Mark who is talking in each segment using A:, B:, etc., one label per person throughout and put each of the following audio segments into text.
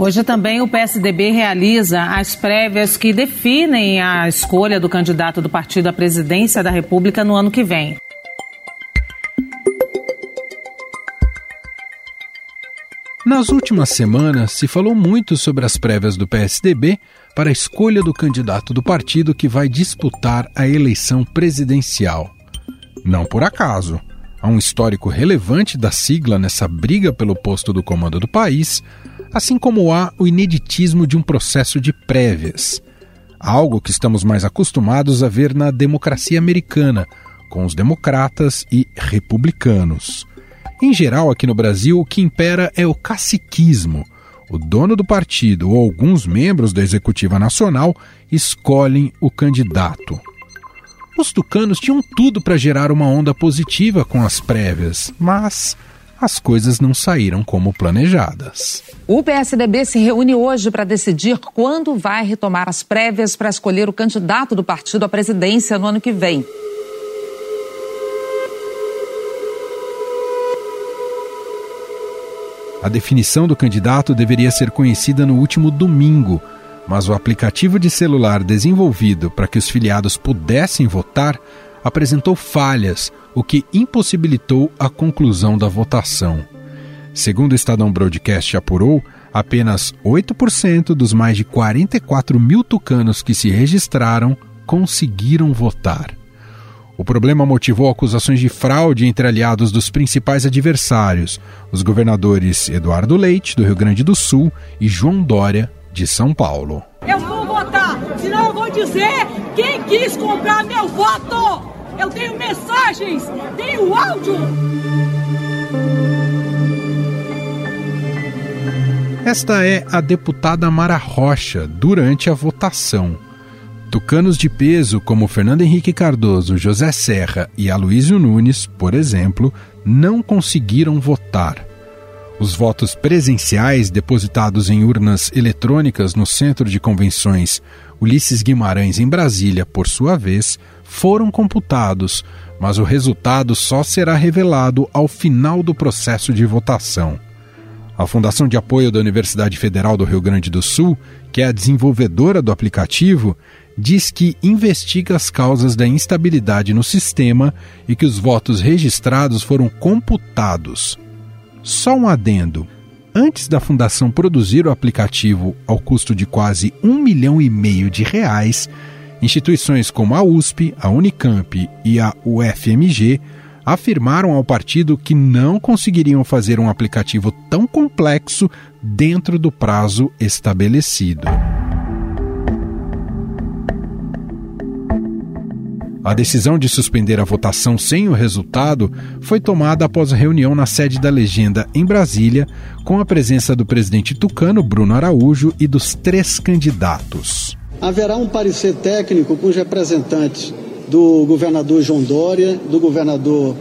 A: Hoje também o PSDB realiza as prévias que definem a escolha do candidato do partido à presidência da República no ano que vem.
B: Nas últimas semanas, se falou muito sobre as prévias do PSDB para a escolha do candidato do partido que vai disputar a eleição presidencial. Não por acaso. Há um histórico relevante da sigla nessa briga pelo posto do comando do país, assim como há o ineditismo de um processo de prévias. Algo que estamos mais acostumados a ver na democracia americana, com os democratas e republicanos. Em geral, aqui no Brasil, o que impera é o caciquismo. O dono do partido ou alguns membros da executiva nacional escolhem o candidato. Os tucanos tinham tudo para gerar uma onda positiva com as prévias, mas as coisas não saíram como planejadas.
A: O PSDB se reúne hoje para decidir quando vai retomar as prévias para escolher o candidato do partido à presidência no ano que vem.
B: A definição do candidato deveria ser conhecida no último domingo, mas o aplicativo de celular desenvolvido para que os filiados pudessem votar apresentou falhas, o que impossibilitou a conclusão da votação. Segundo o Estadão Broadcast apurou, apenas 8% dos mais de 44 mil tucanos que se registraram conseguiram votar. O problema motivou acusações de fraude entre aliados dos principais adversários, os governadores Eduardo Leite, do Rio Grande do Sul, e João Dória, de São Paulo.
C: Eu vou votar, senão eu vou dizer quem quis comprar meu voto! Eu tenho mensagens, tenho áudio!
B: Esta é a deputada Mara Rocha durante a votação. Tucanos de peso como Fernando Henrique Cardoso, José Serra e Aloysio Nunes, por exemplo, não conseguiram votar. Os votos presenciais depositados em urnas eletrônicas no Centro de Convenções Ulisses Guimarães, em Brasília, por sua vez, foram computados, mas o resultado só será revelado ao final do processo de votação. A Fundação de Apoio da Universidade Federal do Rio Grande do Sul, que é a desenvolvedora do aplicativo, diz que investiga as causas da instabilidade no sistema e que os votos registrados foram computados. Só um adendo. Antes da fundação produzir o aplicativo ao custo de quase um milhão e meio de reais, instituições como a USP, a Unicamp e a UFMG afirmaram ao partido que não conseguiriam fazer um aplicativo tão complexo dentro do prazo estabelecido. A decisão de suspender a votação sem o resultado foi tomada após reunião na sede da legenda em Brasília, com a presença do presidente tucano Bruno Araújo e dos três candidatos.
D: Haverá um parecer técnico com os representantes do governador João Dória, do governador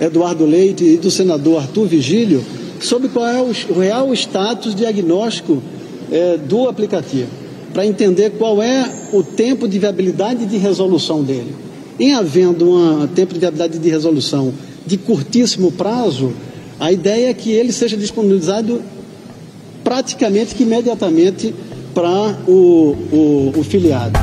D: Eduardo Leite e do senador Arthur Vigílio sobre qual é o real status diagnóstico é, do aplicativo, para entender qual é o tempo de viabilidade de resolução dele. Em havendo um tempo de viabilidade de resolução de curtíssimo prazo, a ideia é que ele seja disponibilizado praticamente que imediatamente para o, o, o filiado.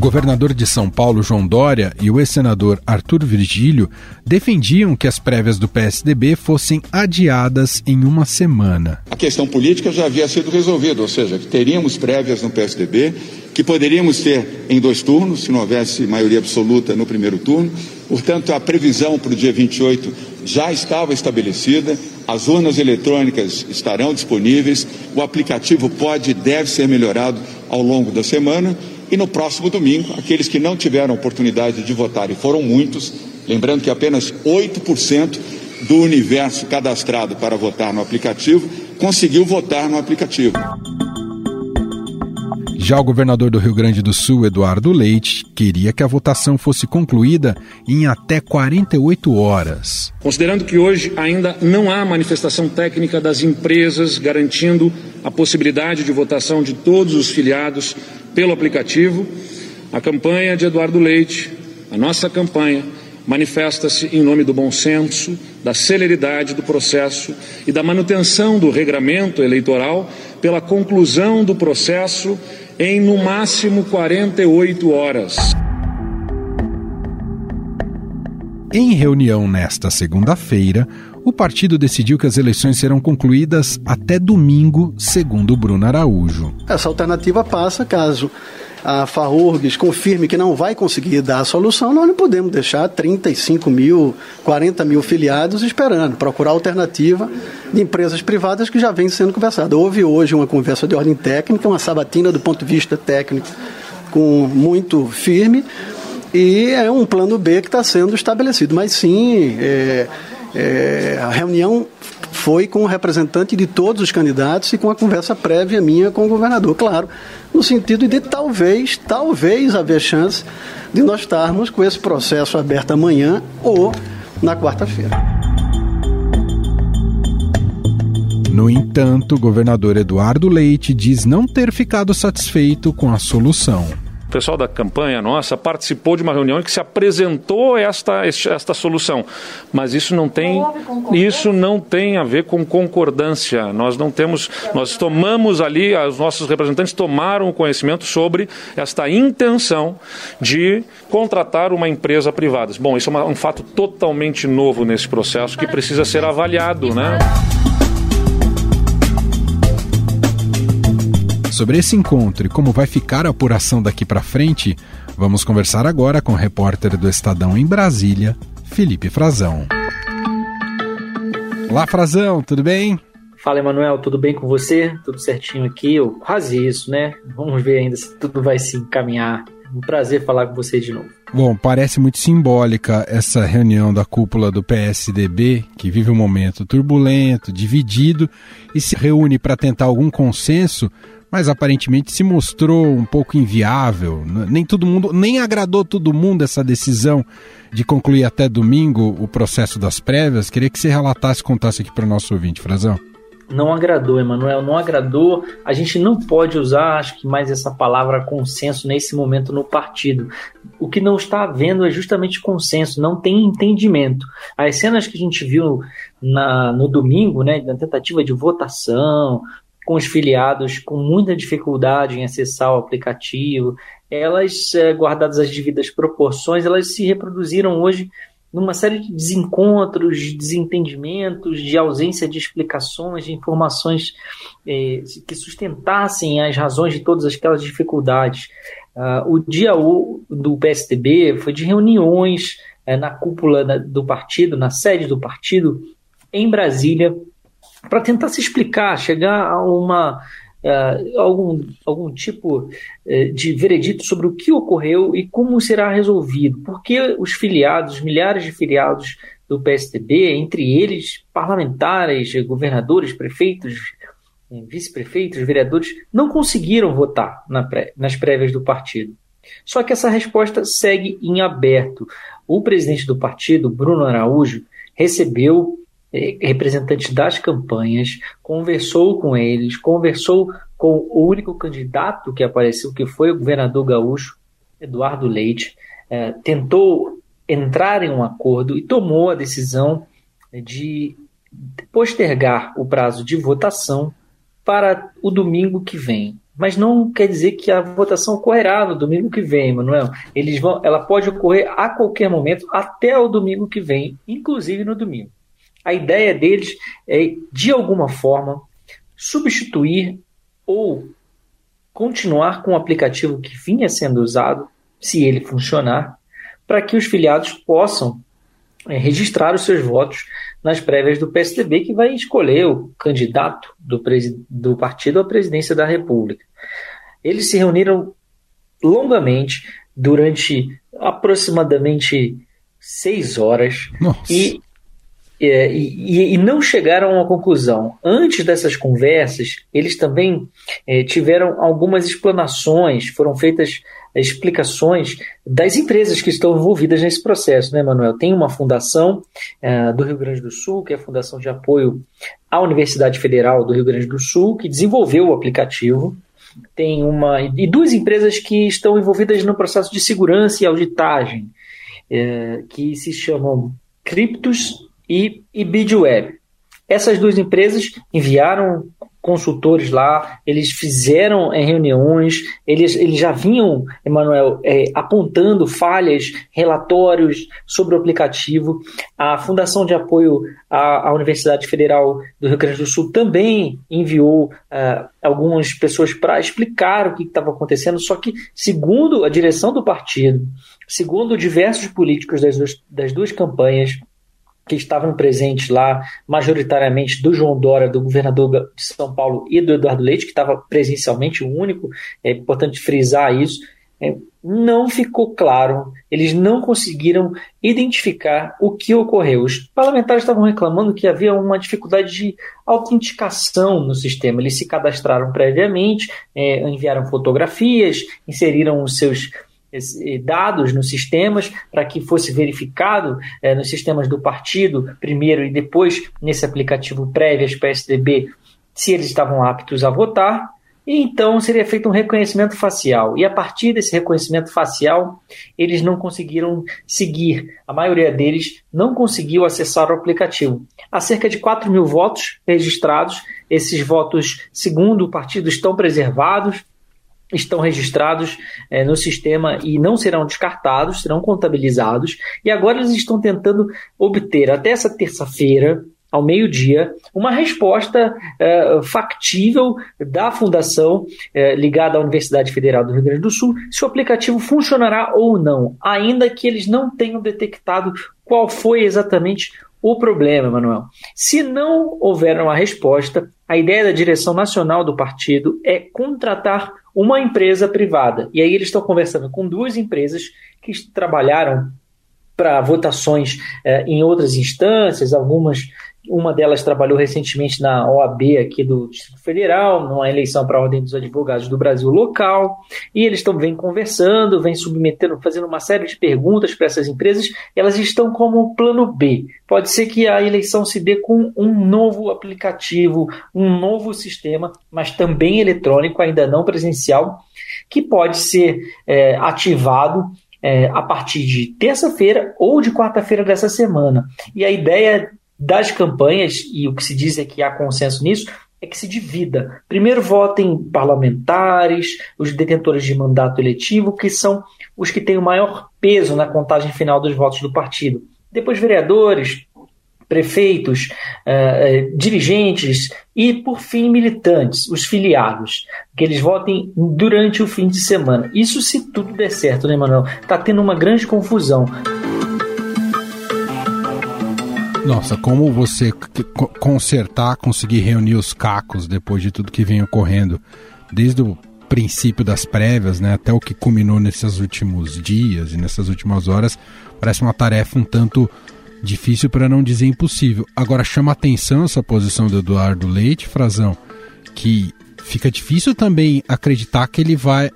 B: O governador de São Paulo, João Dória, e o ex-senador Arthur Virgílio defendiam que as prévias do PSDB fossem adiadas em uma semana.
E: A questão política já havia sido resolvida, ou seja, que teríamos prévias no PSDB, que poderíamos ter em dois turnos, se não houvesse maioria absoluta no primeiro turno. Portanto, a previsão para o dia 28 já estava estabelecida, as urnas eletrônicas estarão disponíveis, o aplicativo pode e deve ser melhorado ao longo da semana e no próximo domingo, aqueles que não tiveram oportunidade de votar, e foram muitos, lembrando que apenas 8% do universo cadastrado para votar no aplicativo conseguiu votar no aplicativo.
B: Já o governador do Rio Grande do Sul, Eduardo Leite, queria que a votação fosse concluída em até 48 horas.
F: Considerando que hoje ainda não há manifestação técnica das empresas garantindo a possibilidade de votação de todos os filiados pelo aplicativo, a campanha de Eduardo Leite, a nossa campanha, manifesta-se em nome do bom senso, da celeridade do processo e da manutenção do regramento eleitoral pela conclusão do processo em no máximo 48 horas.
B: Em reunião nesta segunda-feira, o partido decidiu que as eleições serão concluídas até domingo, segundo Bruno Araújo.
D: Essa alternativa passa caso a FAURGS confirme que não vai conseguir dar a solução, nós não podemos deixar 35 mil, 40 mil filiados esperando, procurar alternativa de empresas privadas que já vem sendo conversada. Houve hoje uma conversa de ordem técnica, uma sabatina do ponto de vista técnico com muito firme, e é um plano B que está sendo estabelecido. Mas sim, é, é, a reunião foi com o representante de todos os candidatos e com a conversa prévia minha com o governador, claro, no sentido de talvez, talvez haver chance de nós estarmos com esse processo aberto amanhã ou na quarta-feira.
B: No entanto, o governador Eduardo Leite diz não ter ficado satisfeito com a solução.
F: O pessoal da campanha nossa participou de uma reunião em que se apresentou esta, esta solução, mas isso não tem isso não tem a ver com concordância. Nós não temos, nós tomamos ali, os nossos representantes tomaram conhecimento sobre esta intenção de contratar uma empresa privada. Bom, isso é um fato totalmente novo nesse processo que precisa ser avaliado, né?
B: Sobre esse encontro e como vai ficar a apuração daqui para frente, vamos conversar agora com o repórter do Estadão em Brasília, Felipe Frazão. Olá, Frazão, tudo bem?
G: Fala, Emanuel, tudo bem com você? Tudo certinho aqui? Eu, quase isso, né? Vamos ver ainda se tudo vai se encaminhar. Um prazer falar com você de novo.
B: Bom, parece muito simbólica essa reunião da cúpula do PSDB, que vive um momento turbulento, dividido e se reúne para tentar algum consenso mas aparentemente se mostrou um pouco inviável. Nem todo mundo, nem agradou todo mundo essa decisão de concluir até domingo o processo das prévias. Queria que você relatasse, contasse aqui para o nosso ouvinte, Frazão.
G: Não agradou, Emanuel, não agradou. A gente não pode usar, acho que mais essa palavra consenso nesse momento no partido. O que não está havendo é justamente consenso, não tem entendimento. As cenas que a gente viu na, no domingo, né, na tentativa de votação, com os filiados com muita dificuldade em acessar o aplicativo, elas, é, guardadas as devidas proporções, elas se reproduziram hoje numa série de desencontros, de desentendimentos, de ausência de explicações, de informações é, que sustentassem as razões de todas aquelas dificuldades. Uh, o dia do PSDB foi de reuniões é, na cúpula do partido, na sede do partido, em Brasília, para tentar se explicar, chegar a uma Uh, algum, algum tipo uh, de veredito sobre o que ocorreu e como será resolvido. Porque os filiados, milhares de filiados do PSDB, entre eles parlamentares, governadores, prefeitos, eh, vice-prefeitos, vereadores, não conseguiram votar na pré, nas prévias do partido. Só que essa resposta segue em aberto. O presidente do partido, Bruno Araújo, recebeu é, representantes das campanhas, conversou com eles, conversou com o único candidato que apareceu, que foi o governador gaúcho, Eduardo Leite, é, tentou entrar em um acordo e tomou a decisão de postergar o prazo de votação para o domingo que vem. Mas não quer dizer que a votação ocorrerá no domingo que vem, Manuel. Eles vão, ela pode ocorrer a qualquer momento até o domingo que vem, inclusive no domingo. A ideia deles é, de alguma forma, substituir ou continuar com o aplicativo que vinha sendo usado, se ele funcionar, para que os filiados possam é, registrar os seus votos nas prévias do PSDB, que vai escolher o candidato do, do partido à presidência da República. Eles se reuniram longamente durante aproximadamente seis horas
B: Nossa.
G: e é, e, e, não chegaram a uma conclusão. Antes dessas conversas, eles também é, tiveram algumas explanações, foram feitas explicações das empresas que estão envolvidas nesse processo, né, Manuel? Tem uma fundação é, do Rio Grande do Sul, que é a Fundação de Apoio à Universidade Federal do Rio Grande do Sul, que desenvolveu o aplicativo. Tem uma. e duas empresas que estão envolvidas no processo de segurança e auditagem é, que se chamam Cryptos e, e BidWeb. Essas duas empresas enviaram consultores lá, eles fizeram é, reuniões, eles, eles já vinham, Emanuel, é, apontando falhas, relatórios sobre o aplicativo. A Fundação de Apoio à, à Universidade Federal do Rio Grande do Sul também enviou uh, algumas pessoas para explicar o que estava acontecendo, só que, segundo a direção do partido, segundo diversos políticos das duas, das duas campanhas, que estavam presentes lá, majoritariamente do João Dória, do governador de São Paulo e do Eduardo Leite, que estava presencialmente o único, é importante frisar isso, é, não ficou claro, eles não conseguiram identificar o que ocorreu. Os parlamentares estavam reclamando que havia uma dificuldade de autenticação no sistema. Eles se cadastraram previamente, é, enviaram fotografias, inseriram os seus dados nos sistemas para que fosse verificado é, nos sistemas do partido, primeiro e depois nesse aplicativo prévias PSDB, se eles estavam aptos a votar. E então seria feito um reconhecimento facial. E a partir desse reconhecimento facial, eles não conseguiram seguir. A maioria deles não conseguiu acessar o aplicativo. Há cerca de 4 mil votos registrados. Esses votos, segundo o partido, estão preservados estão registrados é, no sistema e não serão descartados, serão contabilizados. E agora eles estão tentando obter até essa terça-feira, ao meio-dia, uma resposta é, factível da fundação é, ligada à Universidade Federal do Rio Grande do Sul se o aplicativo funcionará ou não, ainda que eles não tenham detectado qual foi exatamente o problema, Manuel. Se não houver uma resposta, a ideia da direção nacional do partido é contratar uma empresa privada. E aí eles estão conversando com duas empresas que trabalharam para votações eh, em outras instâncias, algumas uma delas trabalhou recentemente na OAB aqui do Distrito Federal, numa eleição para a Ordem dos Advogados do Brasil local, e eles estão vem conversando, vem submetendo, fazendo uma série de perguntas para essas empresas, elas estão como plano B. Pode ser que a eleição se dê com um novo aplicativo, um novo sistema, mas também eletrônico, ainda não presencial, que pode ser é, ativado é, a partir de terça-feira ou de quarta-feira dessa semana. E a ideia das campanhas, e o que se diz é que há consenso nisso, é que se divida. Primeiro votem parlamentares, os detentores de mandato eletivo, que são os que têm o maior peso na contagem final dos votos do partido. Depois vereadores, prefeitos, uh, uh, dirigentes e, por fim, militantes, os filiados, que eles votem durante o fim de semana. Isso se tudo der certo, né, Manuel? Está tendo uma grande confusão.
B: Nossa, como você consertar, conseguir reunir os cacos depois de tudo que vem ocorrendo, desde o princípio das prévias, né, até o que culminou nesses últimos dias e nessas últimas horas, parece uma tarefa um tanto difícil para não dizer impossível. Agora chama atenção essa posição do Eduardo Leite, Frazão, que fica difícil também acreditar que ele vai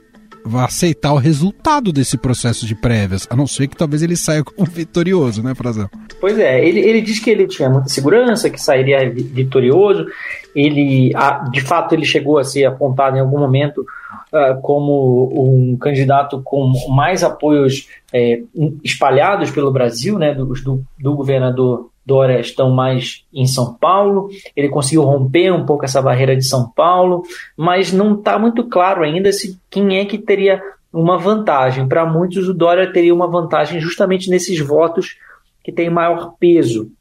B: vai aceitar o resultado desse processo de prévias, a não ser que talvez ele saia como vitorioso, né, Frazão?
G: Pois é, ele, ele diz que ele tinha muita segurança, que sairia vitorioso. Ele, de fato, ele chegou a ser apontado em algum momento uh, como um candidato com mais apoios é, espalhados pelo Brasil, né, do, do, do governador Dória estão mais em São Paulo. Ele conseguiu romper um pouco essa barreira de São Paulo, mas não está muito claro ainda se quem é que teria uma vantagem. Para muitos, o Dória teria uma vantagem justamente nesses votos que têm maior peso.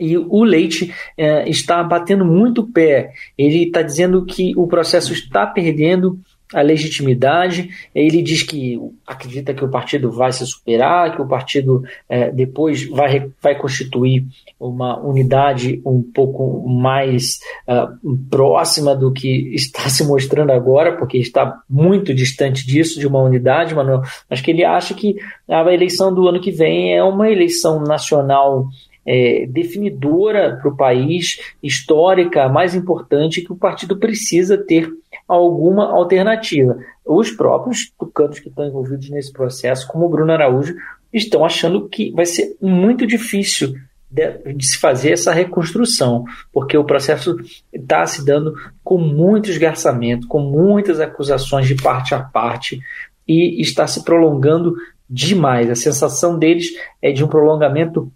G: E o Leite é, está batendo muito pé. Ele está dizendo que o processo está perdendo a legitimidade. Ele diz que acredita que o partido vai se superar, que o partido é, depois vai, vai constituir uma unidade um pouco mais uh, próxima do que está se mostrando agora, porque está muito distante disso, de uma unidade, Manuel. Acho que ele acha que a eleição do ano que vem é uma eleição nacional é, definidora para o país, histórica, mais importante, que o partido precisa ter alguma alternativa. Os próprios tucanos que estão envolvidos nesse processo, como o Bruno Araújo, estão achando que vai ser muito difícil de, de se fazer essa reconstrução, porque o processo está se dando com muito esgarçamento, com muitas acusações de parte a parte, e está se prolongando demais. A sensação deles é de um prolongamento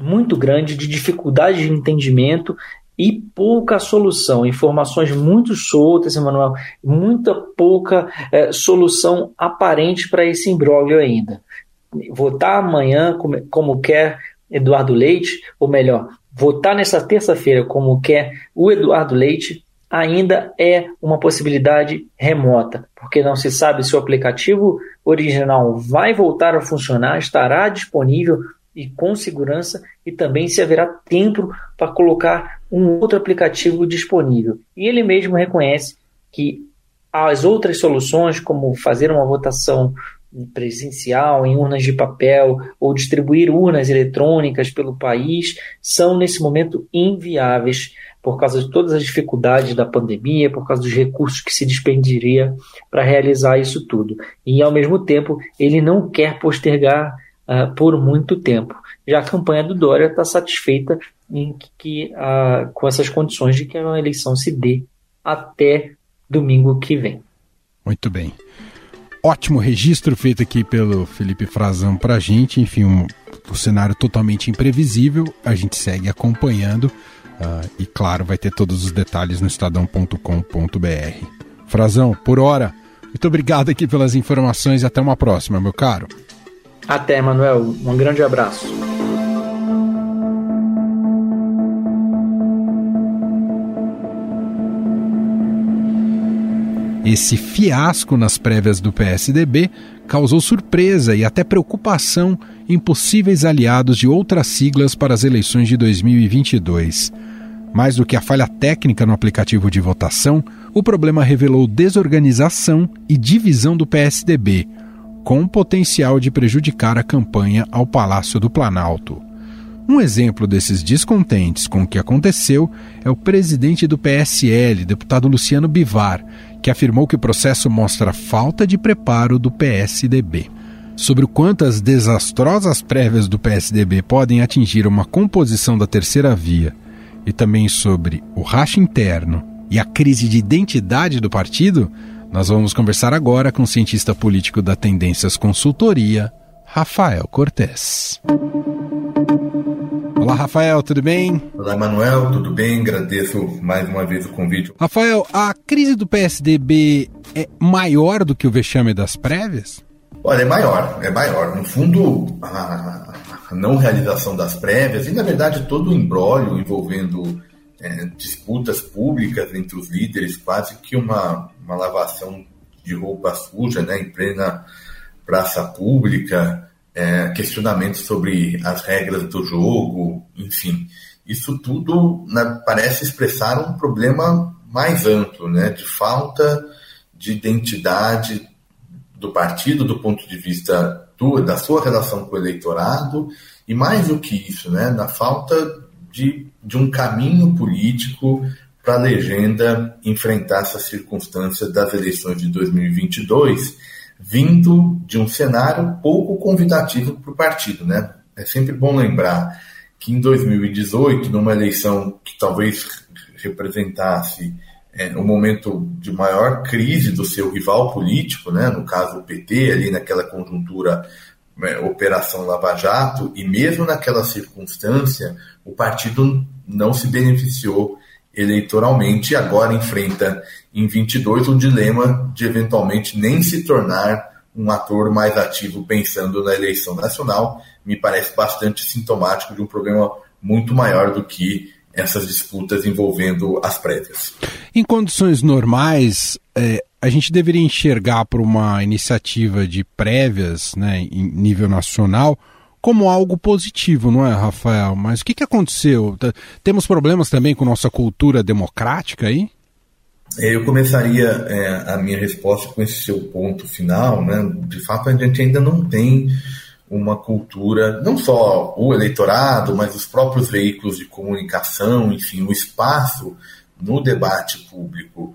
G: muito grande, de dificuldade de entendimento e pouca solução. Informações muito soltas, Emanuel, muita pouca é, solução aparente para esse imbróglio ainda. Votar amanhã, como, como quer Eduardo Leite, ou melhor, votar nessa terça-feira, como quer o Eduardo Leite, ainda é uma possibilidade remota, porque não se sabe se o aplicativo original vai voltar a funcionar, estará disponível e com segurança, e também se haverá tempo para colocar um outro aplicativo disponível. E ele mesmo reconhece que as outras soluções, como fazer uma votação presencial em urnas de papel ou distribuir urnas eletrônicas pelo país, são nesse momento inviáveis por causa de todas as dificuldades da pandemia, por causa dos recursos que se despendiria para realizar isso tudo. E, ao mesmo tempo, ele não quer postergar uh, por muito tempo. Já a campanha do Dória está satisfeita em que, uh, com essas condições de que a eleição se dê até domingo que vem.
B: Muito bem. Ótimo registro feito aqui pelo Felipe Frazão para a gente. Enfim, um, um cenário totalmente imprevisível. A gente segue acompanhando. Uh, e claro, vai ter todos os detalhes no estadão.com.br. Frazão, por hora, muito obrigado aqui pelas informações e até uma próxima, meu caro.
G: Até, Manuel. Um grande abraço.
B: Esse fiasco nas prévias do PSDB causou surpresa e até preocupação em possíveis aliados de outras siglas para as eleições de 2022. Mais do que a falha técnica no aplicativo de votação, o problema revelou desorganização e divisão do PSDB, com o potencial de prejudicar a campanha ao Palácio do Planalto. Um exemplo desses descontentes com o que aconteceu é o presidente do PSL, deputado Luciano Bivar, que afirmou que o processo mostra falta de preparo do PSDB. Sobre o quanto as desastrosas prévias do PSDB podem atingir uma composição da terceira via e também sobre o racha interno e a crise de identidade do partido, nós vamos conversar agora com o cientista político da Tendências Consultoria, Rafael Cortes. Olá, Rafael, tudo bem?
H: Olá, Manuel, tudo bem? Agradeço mais uma vez o convite.
B: Rafael, a crise do PSDB é maior do que o vexame das prévias?
H: Olha, é maior, é maior. No fundo, a, não realização das prévias e, na verdade, todo o embrólio envolvendo é, disputas públicas entre os líderes, quase que uma, uma lavação de roupa suja né, em plena praça pública, é, questionamentos sobre as regras do jogo, enfim. Isso tudo né, parece expressar um problema mais amplo, né, de falta de identidade do partido do ponto de vista do, da sua relação com o eleitorado e mais do que isso, né, na falta de, de um caminho político para a legenda enfrentar essa circunstância das eleições de 2022 vindo de um cenário pouco convidativo para o partido. Né? É sempre bom lembrar que em 2018, numa eleição que talvez representasse é, um momento de maior crise do seu rival político, né? no caso o PT, ali naquela conjuntura é, Operação Lava Jato, e mesmo naquela circunstância, o partido não se beneficiou eleitoralmente e agora enfrenta em 22 o dilema de eventualmente nem se tornar um ator mais ativo pensando na eleição nacional, me parece bastante sintomático de um problema muito maior do que essas disputas envolvendo as prévias.
B: Em condições normais, é, a gente deveria enxergar para uma iniciativa de prévias né, em nível nacional como algo positivo, não é, Rafael? Mas o que, que aconteceu? Temos problemas também com nossa cultura democrática aí?
H: É, eu começaria é, a minha resposta com esse seu ponto final. Né? De fato, a gente ainda não tem uma cultura, não só o eleitorado, mas os próprios veículos de comunicação, enfim, o espaço no debate público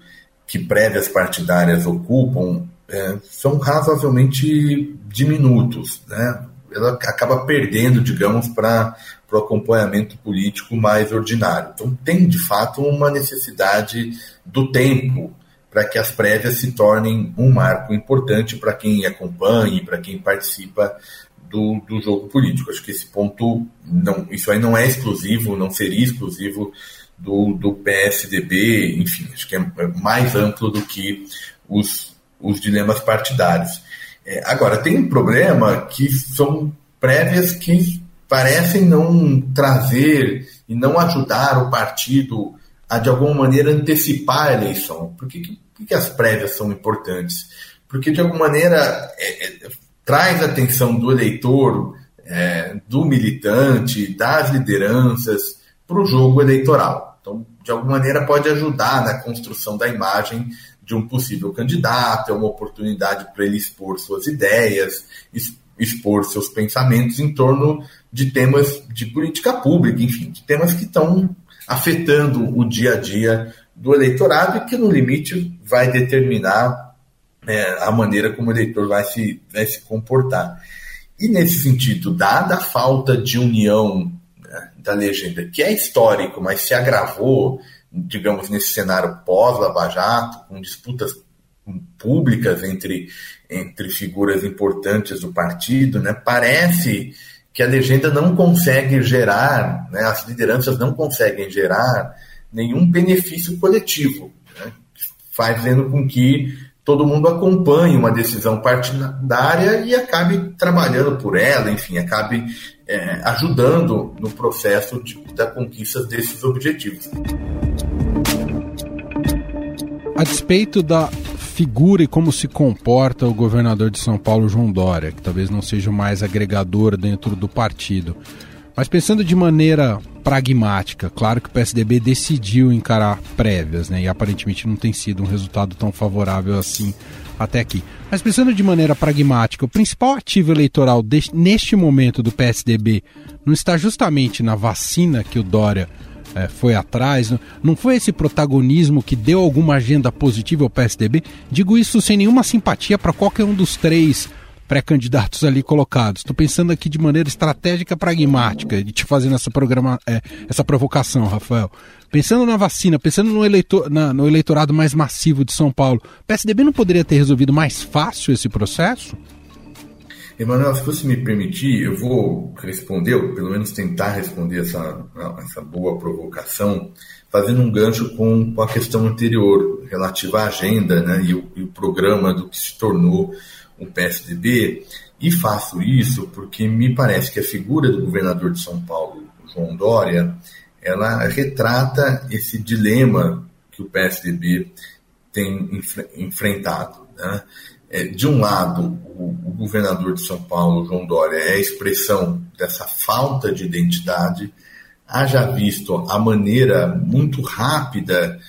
H: que prévias partidárias ocupam é, são razoavelmente diminutos. Né? Ela acaba perdendo, digamos, para o acompanhamento político mais ordinário. Então, tem de fato uma necessidade do tempo para que as prévias se tornem um marco importante para quem acompanha para quem participa do, do jogo político. Acho que esse ponto, não, isso aí não é exclusivo, não seria exclusivo do, do PSDB, enfim, acho que é mais amplo do que os, os dilemas partidários. É, agora, tem um problema que são prévias que parecem não trazer e não ajudar o partido a, de alguma maneira, antecipar a eleição. Por que, que, as prévias são importantes? Porque, de alguma maneira, é, é, traz a atenção do eleitor, é, do militante, das lideranças para o jogo eleitoral. Então, de alguma maneira, pode ajudar na construção da imagem de um possível candidato, é uma oportunidade para ele expor suas ideias, expor seus pensamentos em torno de temas de política pública, enfim, de temas que estão afetando o dia a dia do eleitorado e que, no limite, vai determinar é, a maneira como o eleitor vai se, vai se comportar. E, nesse sentido, dada a falta de união da legenda, que é histórico, mas se agravou, digamos, nesse cenário pós-Lava Jato, com disputas públicas entre, entre figuras importantes do partido, né, parece que a legenda não consegue gerar, né, as lideranças não conseguem gerar nenhum benefício coletivo, né, fazendo com que todo mundo acompanhe uma decisão partidária e acabe trabalhando por ela, enfim, acabe é, ajudando no processo de, da conquista desses objetivos.
B: A despeito da figura e como se comporta o governador de São Paulo, João Dória, que talvez não seja o mais agregador dentro do partido. Mas pensando de maneira pragmática, claro que o PSDB decidiu encarar prévias, né? E aparentemente não tem sido um resultado tão favorável assim até aqui. Mas pensando de maneira pragmática, o principal ativo eleitoral neste momento do PSDB não está justamente na vacina que o Dória é, foi atrás. Não foi esse protagonismo que deu alguma agenda positiva ao PSDB? Digo isso sem nenhuma simpatia para qualquer um dos três pré-candidatos ali colocados. Estou pensando aqui de maneira estratégica pragmática e te fazendo essa, programa, é, essa provocação, Rafael. Pensando na vacina, pensando no, eleitor, na, no eleitorado mais massivo de São Paulo, o PSDB não poderia ter resolvido mais fácil esse processo?
H: Emanuel, se você me permitir, eu vou responder, ou pelo menos tentar responder essa, essa boa provocação, fazendo um gancho com, com a questão anterior, relativa à agenda né, e, o, e o programa do que se tornou o PSDB. E faço isso porque me parece que a figura do governador de São Paulo, João Dória, ela retrata esse dilema que o PSDB tem enfrentado. Né? É, de um lado, o, o, governador de São Paulo, João Dória, é a expressão dessa falta de identidade, haja visto a maneira muito rápida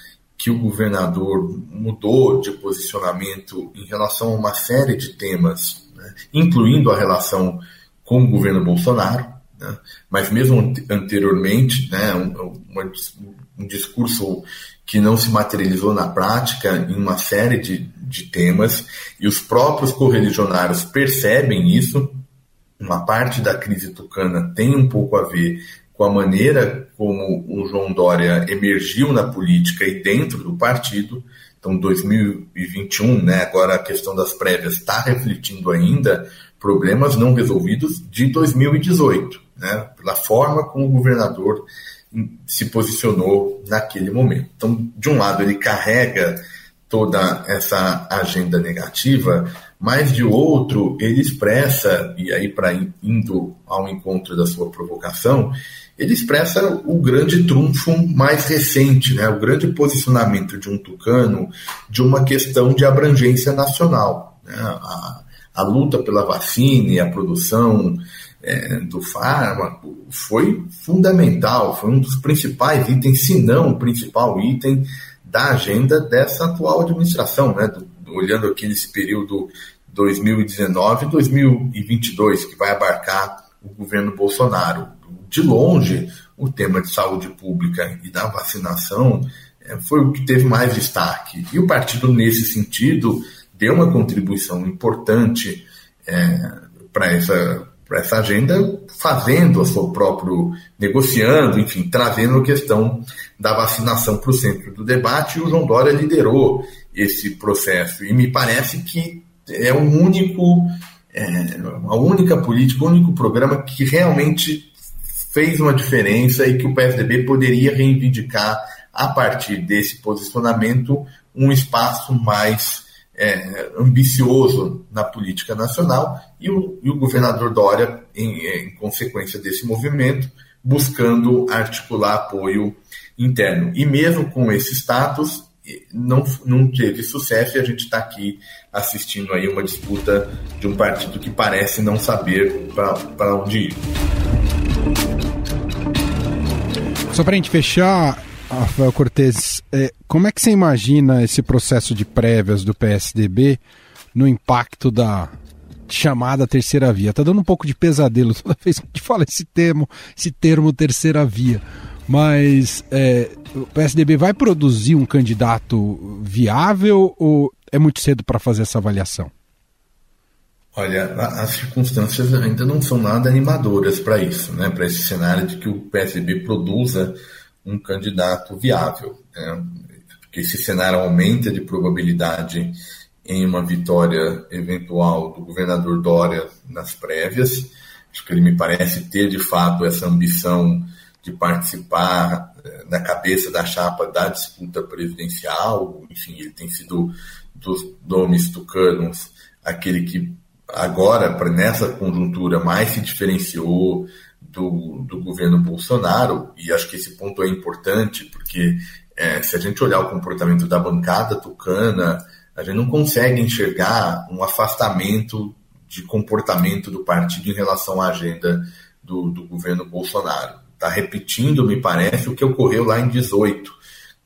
H: que o governador mudou de posicionamento em relação a uma série de temas, né, incluindo a relação com o governo Bolsonaro, né, mas mesmo anteriormente, né, um, um discurso que não se materializou na prática em uma série de, de temas, e os próprios correligionários percebem isso. Uma parte da crise tucana tem um pouco a ver com a maneira como o João Dória emergiu na política e dentro do partido. Então, 2021, né, agora a questão das prévias está refletindo ainda problemas não resolvidos de 2018, né, pela forma como o governador se posicionou naquele momento. Então, de um lado, ele carrega toda essa agenda negativa, mas de outro, ele expressa, e aí para indo ao encontro da sua provocação, ele expressa o grande trunfo mais recente, né? o grande posicionamento de um tucano de uma questão de abrangência nacional. Né? A, a luta pela vacina e a produção é, do fármaco foi fundamental, foi um dos principais itens, se não o principal item da agenda dessa atual administração, né? Do, olhando aqui nesse período 2019-2022, que vai abarcar o governo Bolsonaro. De longe, o tema de saúde pública e da vacinação é, foi o que teve mais destaque. E o partido, nesse sentido, deu uma contribuição importante é, para essa essa agenda, fazendo a seu próprio, negociando, enfim, trazendo a questão da vacinação para o centro do debate, e o João Dória liderou esse processo. E me parece que é o único, é, a única política, o único programa que realmente fez uma diferença e que o PSDB poderia reivindicar a partir desse posicionamento um espaço mais é, ambicioso na política nacional e o, e o governador Dória, em, em, consequência desse movimento, buscando articular apoio interno. E mesmo com esse status, não, não teve sucesso e a gente está aqui assistindo aí uma disputa de um partido que parece não saber para onde ir.
B: Só para a gente fechar, Rafael Cortes, é, como é que você imagina esse processo de prévias do PSDB no impacto da chamada terceira via? Tá dando um pouco de pesadelo toda vez que a gente fala esse termo, esse termo terceira via. Mas é, o PSDB vai produzir um candidato viável ou é muito cedo para fazer essa avaliação?
H: Olha, as circunstâncias ainda não são nada animadoras para isso, né? para esse cenário de que o PSDB produza um candidato viável. Né? Esse cenário aumenta de probabilidade em uma vitória eventual do governador Dória nas prévias. Acho que ele me parece ter de fato essa ambição de participar eh, na cabeça da chapa da disputa presidencial. Enfim, ele tem sido dos nomes tucanos aquele que agora, nessa conjuntura, mais se diferenciou do, do governo Bolsonaro, e acho que esse ponto é importante, porque é, se a gente olhar o comportamento da bancada tucana, a gente não consegue enxergar um afastamento de comportamento do partido em relação à agenda do, do governo Bolsonaro. Está repetindo, me parece, o que ocorreu lá em 18,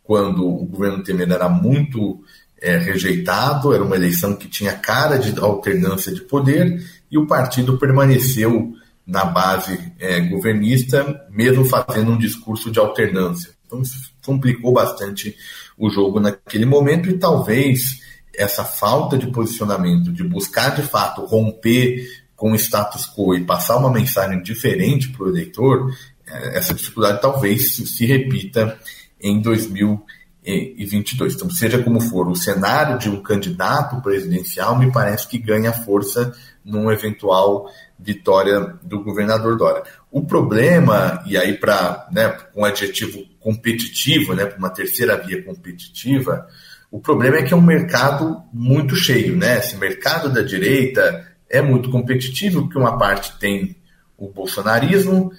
H: quando o governo Temer era muito é, rejeitado, era uma eleição que tinha cara de alternância de poder, e o partido permaneceu na base é, governista, mesmo fazendo um discurso de alternância. Então isso complicou bastante o jogo naquele momento e talvez essa falta de posicionamento, de buscar de fato romper com o status quo e passar uma mensagem diferente para o eleitor, essa dificuldade talvez se repita em 2022. Então, seja como for, o cenário de um candidato presidencial me parece que ganha força num eventual vitória do governador Dória. O problema, e aí para né, um adjetivo competitivo, né, para uma terceira via competitiva, o problema é que é um mercado muito cheio, né? Esse mercado da direita é muito competitivo, porque uma parte tem o bolsonarismo,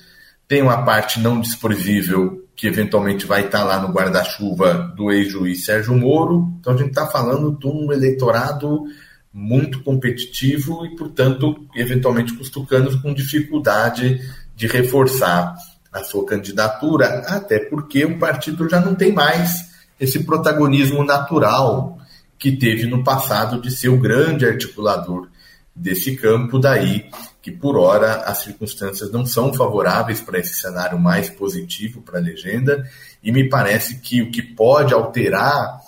H: tem uma parte não desprezível que eventualmente vai estar lá no guarda-chuva do ex-juiz Sérgio Moro. Então a gente está falando de um eleitorado muito competitivo e, portanto, eventualmente os tucanos com dificuldade de reforçar a sua candidatura, até porque o partido já não tem mais esse protagonismo natural que teve no passado de ser o grande articulador desse campo, daí que por hora as circunstâncias não são favoráveis para esse cenário mais positivo para a legenda, e me parece que o que pode alterar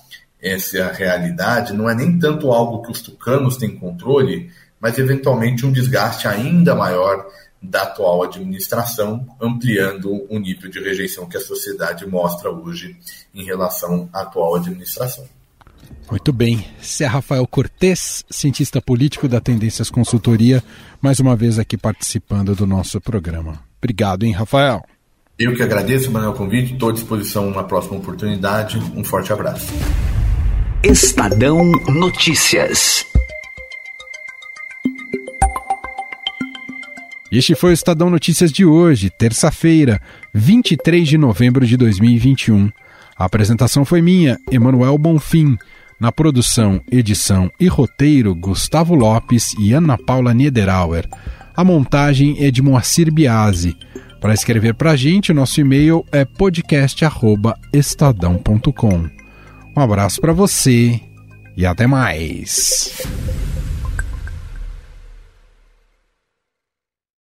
H: essa realidade, não é nem tanto algo que os tucanos têm controle, mas eventualmente um desgaste ainda maior da atual administração, ampliando o nível de rejeição que a sociedade mostra hoje em relação à atual administração.
B: Muito bem. É Rafael Cortes, cientista político da Tendências Consultoria, mais uma vez aqui participando do nosso programa. Obrigado, hein, Rafael?
H: Eu que agradeço, Manuel, o convite. Estou à disposição numa próxima oportunidade. Um forte abraço.
I: Estadão Notícias.
B: Este foi o Estadão Notícias de hoje, terça-feira, 23 de novembro de 2021. A apresentação foi minha, Emanuel Bonfim. Na produção, edição e roteiro, Gustavo Lopes e Ana Paula Niederauer. A montagem é de Moacir Biasi. Para escrever para a gente, nosso e-mail é podcast.estadão.com. Um abraço para você e até mais.